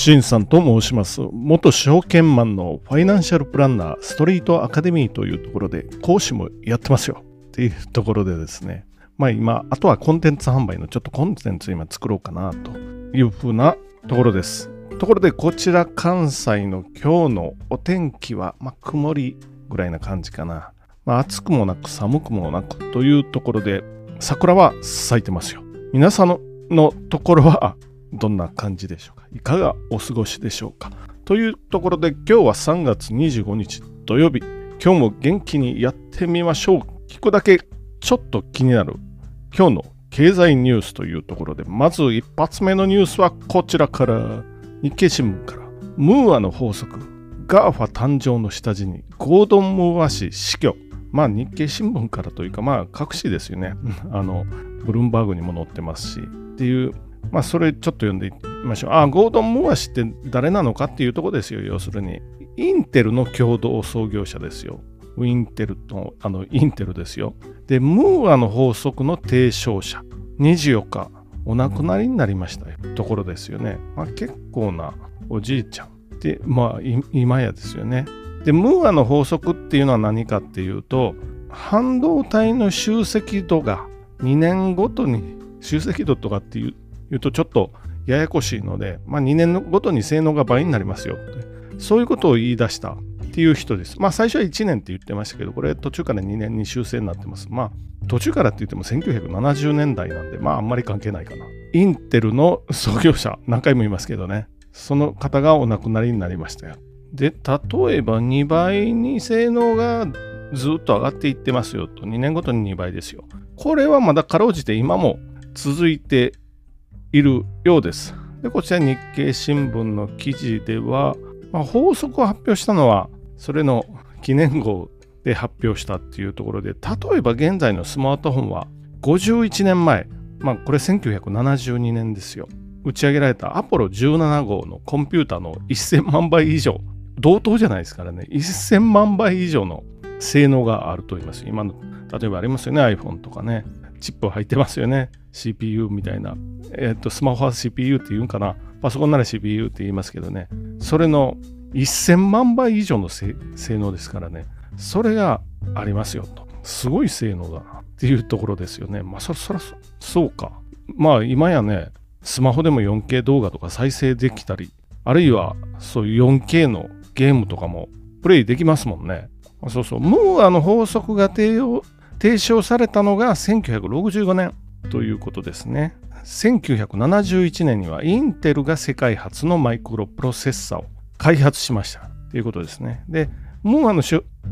シンさんと申します。元証券マンのファイナンシャルプランナーストリートアカデミーというところで講師もやってますよっていうところでですね。まあ今、あとはコンテンツ販売のちょっとコンテンツ今作ろうかなというふうなところです。ところでこちら関西の今日のお天気は、まあ、曇りぐらいな感じかな。まあ、暑くもなく寒くもなくというところで桜は咲いてますよ。皆さんののところはどんな感じでしょうか？いかがお過ごしでしょうか？というところで今日は3月25日土曜日。今日も元気にやってみましょう。聞くだけちょっと気になる。今日の経済ニュースというところでまず一発目のニュースはこちらから。日経新聞から。ムーアの法則。ガーファ誕生の下地にゴードン・ムーア氏死去。まあ日経新聞からというかまあ各紙ですよね。あのブルームバーグにも載ってますし。っていうまあ、それちょっと読んでいきましょう。あ、ゴードン・モア氏って誰なのかっていうとこですよ、要するに。インテルの共同創業者ですよ。ウィンテルと、あの、インテルですよ。で、ムーアの法則の提唱者。24日、お亡くなりになりました。ところですよね。まあ、結構なおじいちゃん。で、まあ、今やですよね。で、ムーアの法則っていうのは何かっていうと、半導体の集積度が2年ごとに集積度とかっていうとちょっとややこしいので、まあ、2年ごとに性能が倍になりますよってそういうことを言い出したっていう人です。まあ最初は1年って言ってましたけど、これ途中から2年に修正になってます。まあ途中からって言っても1970年代なんで、まああんまり関係ないかな。インテルの創業者、何回も言いますけどね、その方がお亡くなりになりましたよ。で、例えば2倍に性能がずっと上がっていってますよと、2年ごとに2倍ですよ。これはまだかろうじて今も続いているようです。でこちら日経新聞の記事では、まあ、法則を発表したのはそれの記念号で発表したっていうところで例えば現在のスマートフォンは51年前まあこれ1972年ですよ。打ち上げられたアポロ17号のコンピューターの1000万倍以上同等じゃないですからね。1000万倍以上の性能があると言います。今の例えばありますよね iPhone とかね。チップ入ってますよね CPU みたいな、えっ、と、スマホは CPU って言うんかな。パソコンなら CPU って言いますけどね。それの1000万倍以上の性能ですからね。それがありますよと。すごい性能だなっていうところですよね。まあ、そそらそうか。まあ、今やね、スマホでも 4K 動画とか再生できたり、あるいはそういう 4K のゲームとかもプレイできますもんね。そうそう。ムーアの法則が提唱されたのが1965年。ということですね。1971年にはインテルが世界初のマイクロプロセッサを開発しましたということですね。で、ムーアの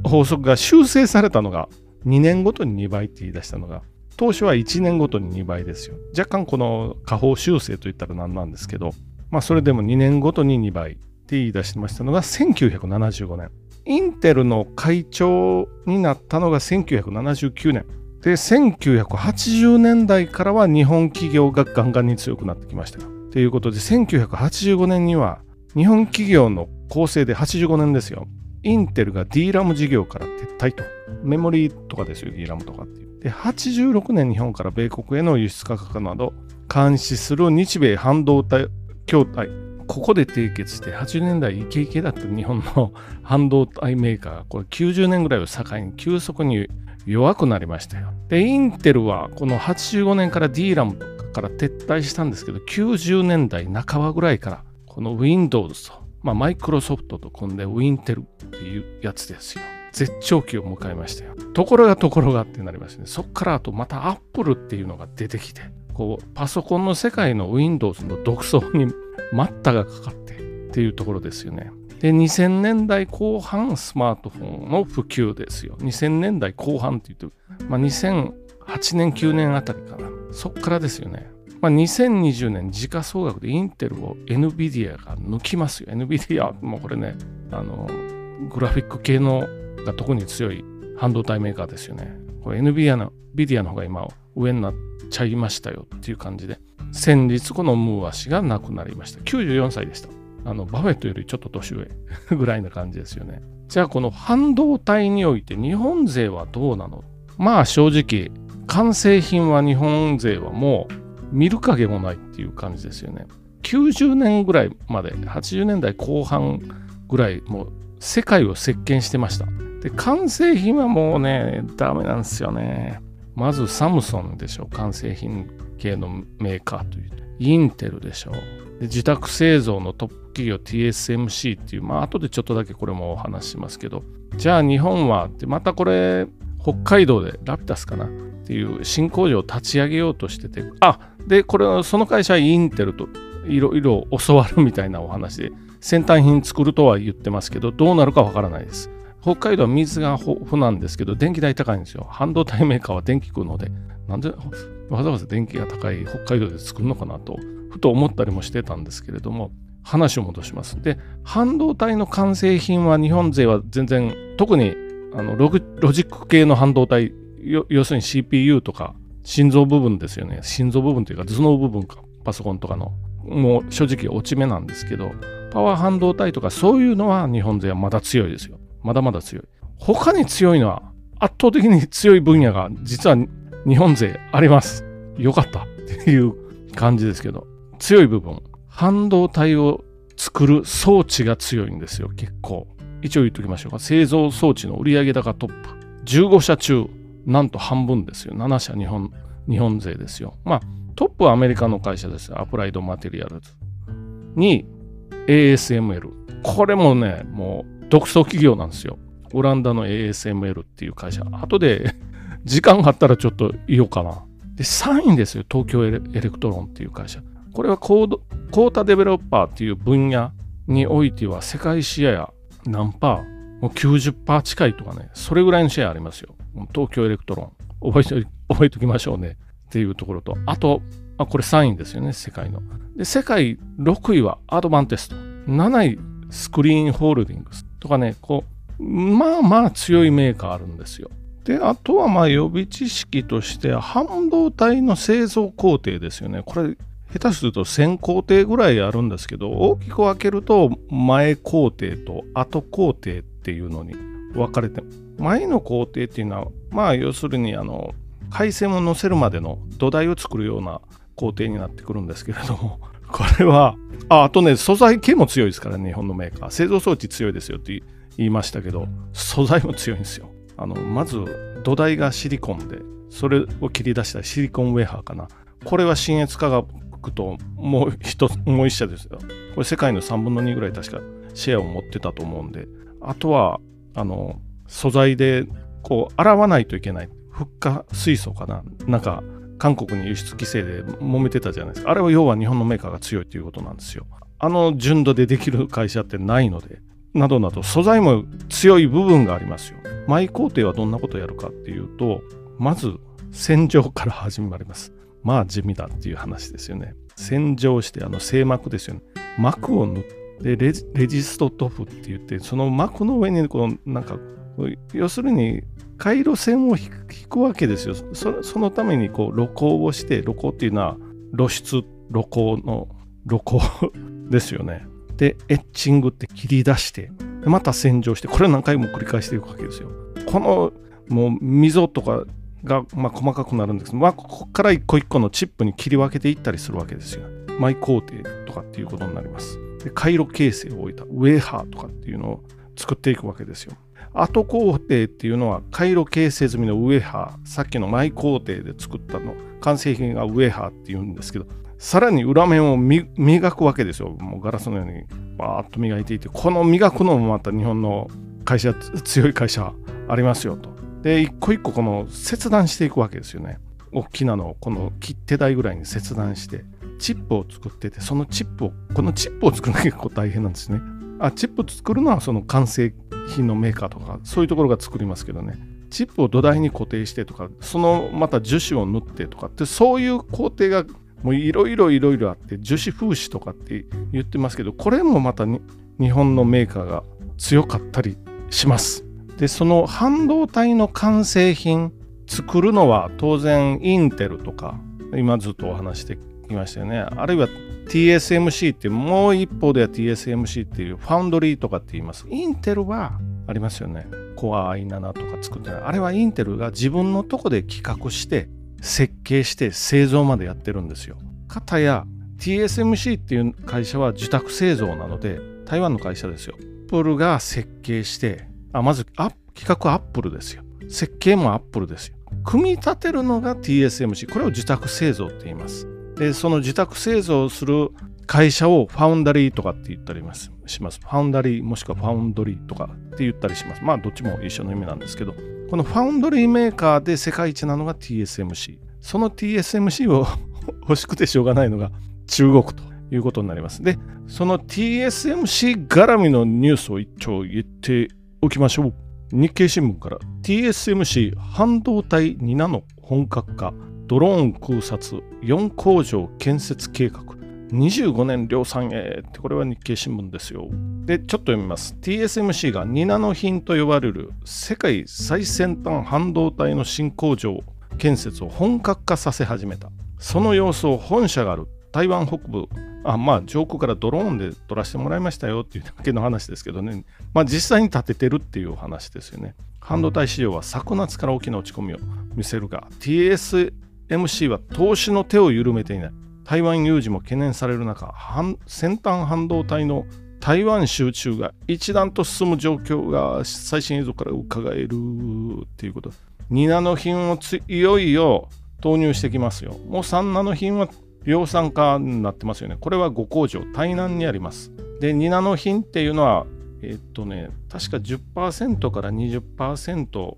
法則が修正されたのが2年ごとに2倍って言い出したのが当初は1年ごとに2倍ですよ。若干この下方修正といったら何なんですけど、まあそれでも2年ごとに2倍って言い出しましたのが1975年。インテルの会長になったのが1979年。で1980年代からは日本企業がガンガンに強くなってきました。よということで1985年には日本企業の構成で85年ですよ。インテルが DRAM 事業から撤退と。メモリーとかですよ DRAM とかっていう。で86年日本から米国への輸出価格など監視する日米半導体協会。ここで締結して80年代イケイケだった日本の半導体メーカーがこれ90年ぐらいを境に急速に弱くなりましたよ。で、インテルはこの85年から DRAM とから撤退したんですけど、90年代半ばぐらいからこの Windows と、まあ、マイクロソフトと組んで Wintel っていうやつですよ。絶頂期を迎えましたよ。ところがところがってなりますね。そっからあとまた Apple っていうのが出てきて、こうパソコンの世界の Windows の独走に待ったがかかってっていうところですよね。で、2000年代後半スマートフォンの普及ですよ。2000年代後半って言うと、まあ、2008年、9年あたりかな。そっからですよね。まあ、2020年時価総額でインテルを NVIDIA が抜きますよ。NVIDIA、もうこれね、あの、グラフィック系のが特に強い半導体メーカーですよね。これ NVIDIA の NVIDIA の方が今上になっちゃいましたよっていう感じで、先日このムーア氏が亡くなりました。94歳でした。あのバフェットよりちょっと年上 ぐらいな感じですよね。じゃあこの半導体において日本勢はどうなの？まあ正直完成品は日本勢はもう見る影もないっていう感じですよね。90年ぐらいまで80年代後半ぐらいもう世界を席巻してましたで完成品はもうねダメなんですよねまずサムソンでしょ完成品系のメーカーというインテルでしょで自宅製造のトップ企業 TSMC っていうまあ後でちょっとだけこれもお話しますけど。じゃあ日本はってまたこれ北海道でラピタスかなっていう新工場を立ち上げようとしてて。あでこれその会社インテルといろいろ教わるみたいなお話で先端品作るとは言ってますけどどうなるかわからないです。北海道は水が豊富なんですけど電気代高いんですよ。半導体メーカーは電気食うので。なんでわざわざ電気が高い北海道で作るのかなとふと思ったりもしてたんですけれども話を戻します。で半導体の完成品は日本勢は全然特にあのロジック系の半導体要するに CPU とか心臓部分ですよね。心臓部分というか頭脳部分か。パソコンとかのもう正直落ち目なんですけどパワー半導体とかそういうのは日本勢はまだ強いですよ。まだまだ強い。他に強いのは圧倒的に強い分野が実は日本勢あります。よかった。っていう感じですけど。強い部分。半導体を作る装置が強いんですよ。結構。一応言っときましょうか。製造装置の売上高トップ15社中なんと半分ですよ。7社日本日本勢ですよ。まあトップはアメリカの会社です。アプライドマテリアルズに ASML これもねもう独創企業なんですよ。オランダの ASML っていう会社。後で 時間があったらちょっと言おうかな。で3位ですよ。東京エレクトロンっていう会社。これはコードコータデベロッパーっていう分野においては世界シェア何パー？もう90%近いとかね。それぐらいのシェアありますよ。東京エレクトロン。覚えて覚えておきましょうね。っていうところと、あと、あこれ3位ですよね、世界の。で、世界6位はアドバンテスト。7位、スクリーンホールディングス。とかね、こう、まあまあ強いメーカーあるんですよ。で、あとはまあ予備知識として半導体の製造工程ですよね。これ、下手すると1000工程ぐらいあるんですけど、大きく分けると前工程と後工程っていうのに分かれて、前の工程っていうのは、まあ要するにあの、回線を乗せるまでの土台を作るような工程になってくるんですけれども、これは、ああとね、素材系も強いですからね、日本のメーカー。製造装置強いですよって言いましたけど、素材も強いんですよ。あの、まず土台がシリコンで、それを切り出したシリコンウェハーかな。これは新越化学ともう一もう一社ですよ。これ世界の3分の2ぐらい確かシェアを持ってたと思うんで、あとは、あの、素材でこう洗わないといけない。フッ化水素かななんか韓国に輸出規制で揉めてたじゃないですか。あれは要は日本のメーカーが強いということなんですよ。あの純度でできる会社ってないのでなどなど素材も強い部分がありますよ。マイ工程はどんなことをやるかっていうとまず洗浄から始まります。まあ地味だっていう話ですよね。洗浄してあの製膜ですよね。膜を塗ってレジスト塗布って言ってその膜の上にこうなんか要するに回路線を引くわけですよ。そのためにこう露光をして、露光っていうのは露出、露光の露光ですよね。で、エッチングって切り出して、また洗浄して、これを何回も繰り返していくわけですよ。このもう溝とかが、まあ、細かくなるんですけど、まあ、ここから一個一個のチップに切り分けていったりするわけですよ。マイ工程とかっていうことになります。で回路形成を置いたウェーハーとかっていうのを作っていくわけですよ。後工程っていうのは回路形成済みのウェハー。さっきの前工程で作ったの完成品がウェハーっていうんですけどさらに裏面を磨くわけですよ。もうガラスのようにバーッと磨いていてこの磨くのもまた日本の会社強い会社ありますよと。で一個一個この切断していくわけですよね。大きなのをこの切手台ぐらいに切断してチップを作っててそのチップをこのチップを作るのが結構大変なんですね。あチップ作るのはその完成品のメーカーとかそういうところが作りますけどね。チップを土台に固定してとかそのまた樹脂を塗ってとかってそういう工程がもういろいろいろいろあって樹脂風刺とかって言ってますけどこれもまた日本のメーカーが強かったりします。でその半導体の完成品作るのは当然インテルとか今ずっとお話してきましたよね。あるいは TSMC ってもう一方では TSMC っていうファウンドリーとかって言います。インテルはありますよね。コア i7 とか作ってない。あれはインテルが自分のとこで企画して設計して製造までやってるんですよ。かたや TSMC っていう会社は受託製造なので、台湾の会社ですよ。アップルが設計して、あまず企画はアップルですよ。設計もアップルですよ。組み立てるのが TSMC。これを受託製造って言います。で、その受託製造する会社をファウンダリーとかって言ったりします。ファウンダリーもしくはファウンドリーとかって言ったりします。まあどっちも一緒の意味なんですけど、このファウンドリーメーカーで世界一なのが TSMC。その TSMC を 欲しくてしょうがないのが中国ということになります。で、その TSMC 絡みのニュースを一丁言っておきましょう。日経新聞から TSMC 半導体2ナノ本格化ドローン空撮4工場建設計画25年量産へってこれは日経新聞ですよ。で、ちょっと読みます。TSMC が2ナノ品と呼ばれる世界最先端半導体の新工場建設を本格化させ始めた。その様子を本社がある台湾北部、あまあ上空からドローンで撮らせてもらいましたよっていうだけの話ですけどね、まあ実際に建ててるっていうお話ですよね。半導体市場は昨夏から大きな落ち込みを見せるが、TSMC MC は投資の手を緩めていない。台湾有事も懸念される中、先端半導体の台湾集中が一段と進む状況が最新映像から伺えるっていうこと。2ナノ品をいよいよ投入してきますよ。もう3ナノ品は量産化になってますよね。これは5工場、台南にあります。で、2ナノ品っていうのは、えっとね、確か10%から20%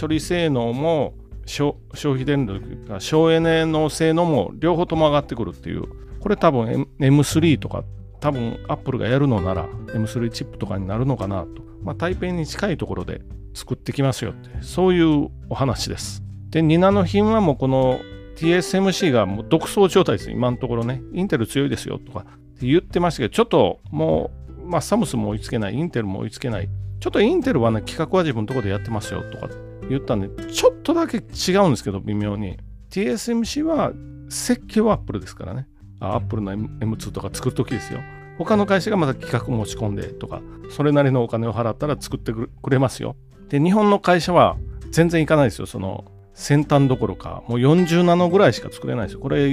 処理性能も消費電力が省エネの性能も両方とも上がってくるっていう、これ多分 M3 とか、多分アップルがやるのなら M3 チップとかになるのかなと、まあ、台北に近いところで作ってきますよって、そういうお話です。で、2ナノ品はもうこの TSMC がもう独走状態です、今のところね。インテル強いですよとかって言ってましたけど、ちょっともう、まあ、サムスも追いつけない、インテルも追いつけない。ちょっとインテルはね、企画は自分のところでやってますよとか言ったんで、ちょっとだけ違うんですけど、微妙に。TSMC は設計はアップルですからね。アップルの M2 とか作るときですよ。他の会社がまた企画持ち込んでとか、それなりのお金を払ったら作ってくれますよ。で、日本の会社は全然いかないですよ。その先端どころか、もう40ナノぐらいしか作れないですよ。これ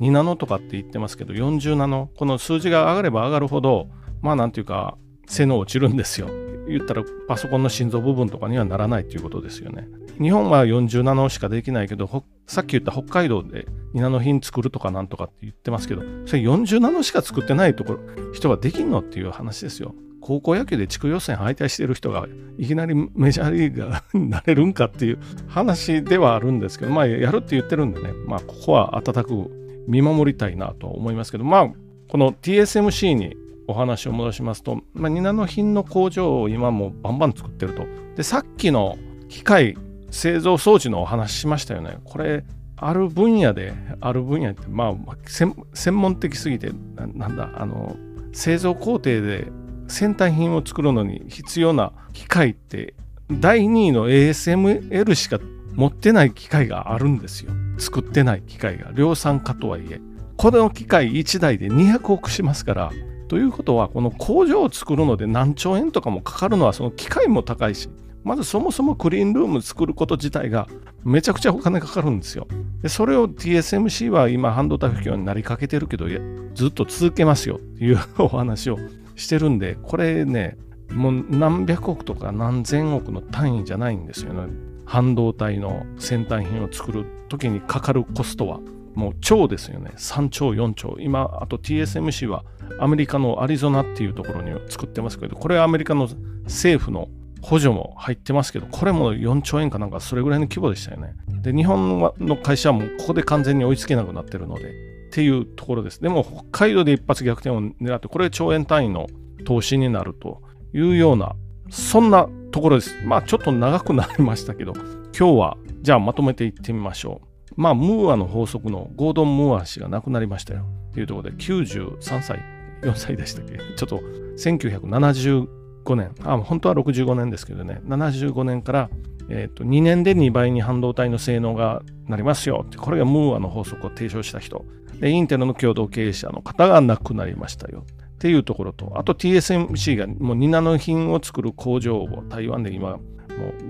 2ナノとかって言ってますけど、40ナノ、この数字が上がれば上がるほど、まあなんていうか、性能落ちるんですよ。言ったらパソコンの心臓部分とかにはならないということですよね。日本は40ナノしかできないけど、さっき言った北海道で2ナノ品作るとかなんとかって言ってますけど、それ40ナノしか作ってないところ、人ができんのっていう話ですよ。高校野球で地区予選敗退してる人がいきなりメジャーリーガーになれるんかっていう話ではあるんですけど、まあやるって言ってるんでね、まあここは温かく見守りたいなと思いますけど、まあこの TSMC にお話を戻しますと、まあ、ニナの品の工場を今もバンバン作ってると。で、さっきの機械製造装置のお話しましたよね。これ、ある分野で、ある分野って、まあ、専門的すぎてな、なんだ、あの、製造工程で先端品を作るのに必要な機械って、第2位の ASML しか持ってない機械があるんですよ。作ってない機械が。量産化とはいえ。この機械1台で200億しますから、ということは、この工場を作るので何兆円とかもかかるのは、その機械も高いし、まずそもそもクリーンルーム作ること自体がめちゃくちゃお金かかるんですよ。でそれを TSMC は今半導体不況になりかけてるけど、ずっと続けますよっていうお話をしてるんで、これね、もう何百億とか何千億の単位じゃないんですよね。半導体の先端品を作る時にかかるコストはもう超ですよね。3兆、4兆。今、あと TSMC はアメリカのアリゾナっていうところに作ってますけど、これはアメリカの政府の補助も入ってますけど、これも4兆円かなんかそれぐらいの規模でしたよね。で、日本の会社はもうここで完全に追いつけなくなってるので、っていうところです。でも北海道で一発逆転を狙って、これ兆円単位の投資になるというような、そんなところです。まあちょっと長くなりましたけど、今日はじゃあまとめていってみましょう。まあムーアの法則のゴードン・ムーア氏が亡くなりましたよ。っていうところで93歳4歳でしたっけ？ちょっと1975年、あ、本当は65年ですけどね、75年から、えー、と2年で2倍に半導体の性能がなりますよって、これがムーアの法則を提唱した人。で、インテルの共同経営者の方が亡くなりましたよ。っていうところと、あと TSMC がもう2ナノ品を作る工場を台湾で今、もう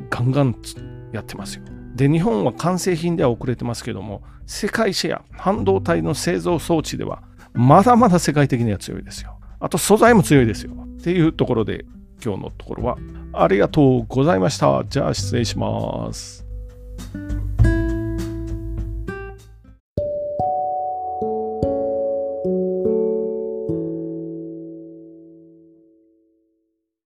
ガンガンやってますよ。で、日本は完成品では遅れてますけども、世界シェア、半導体の製造装置ではまだまだ世界的には強いですよ。あと素材も強いですよ。っていうところで今日のところはありがとうございました。じゃあ失礼します。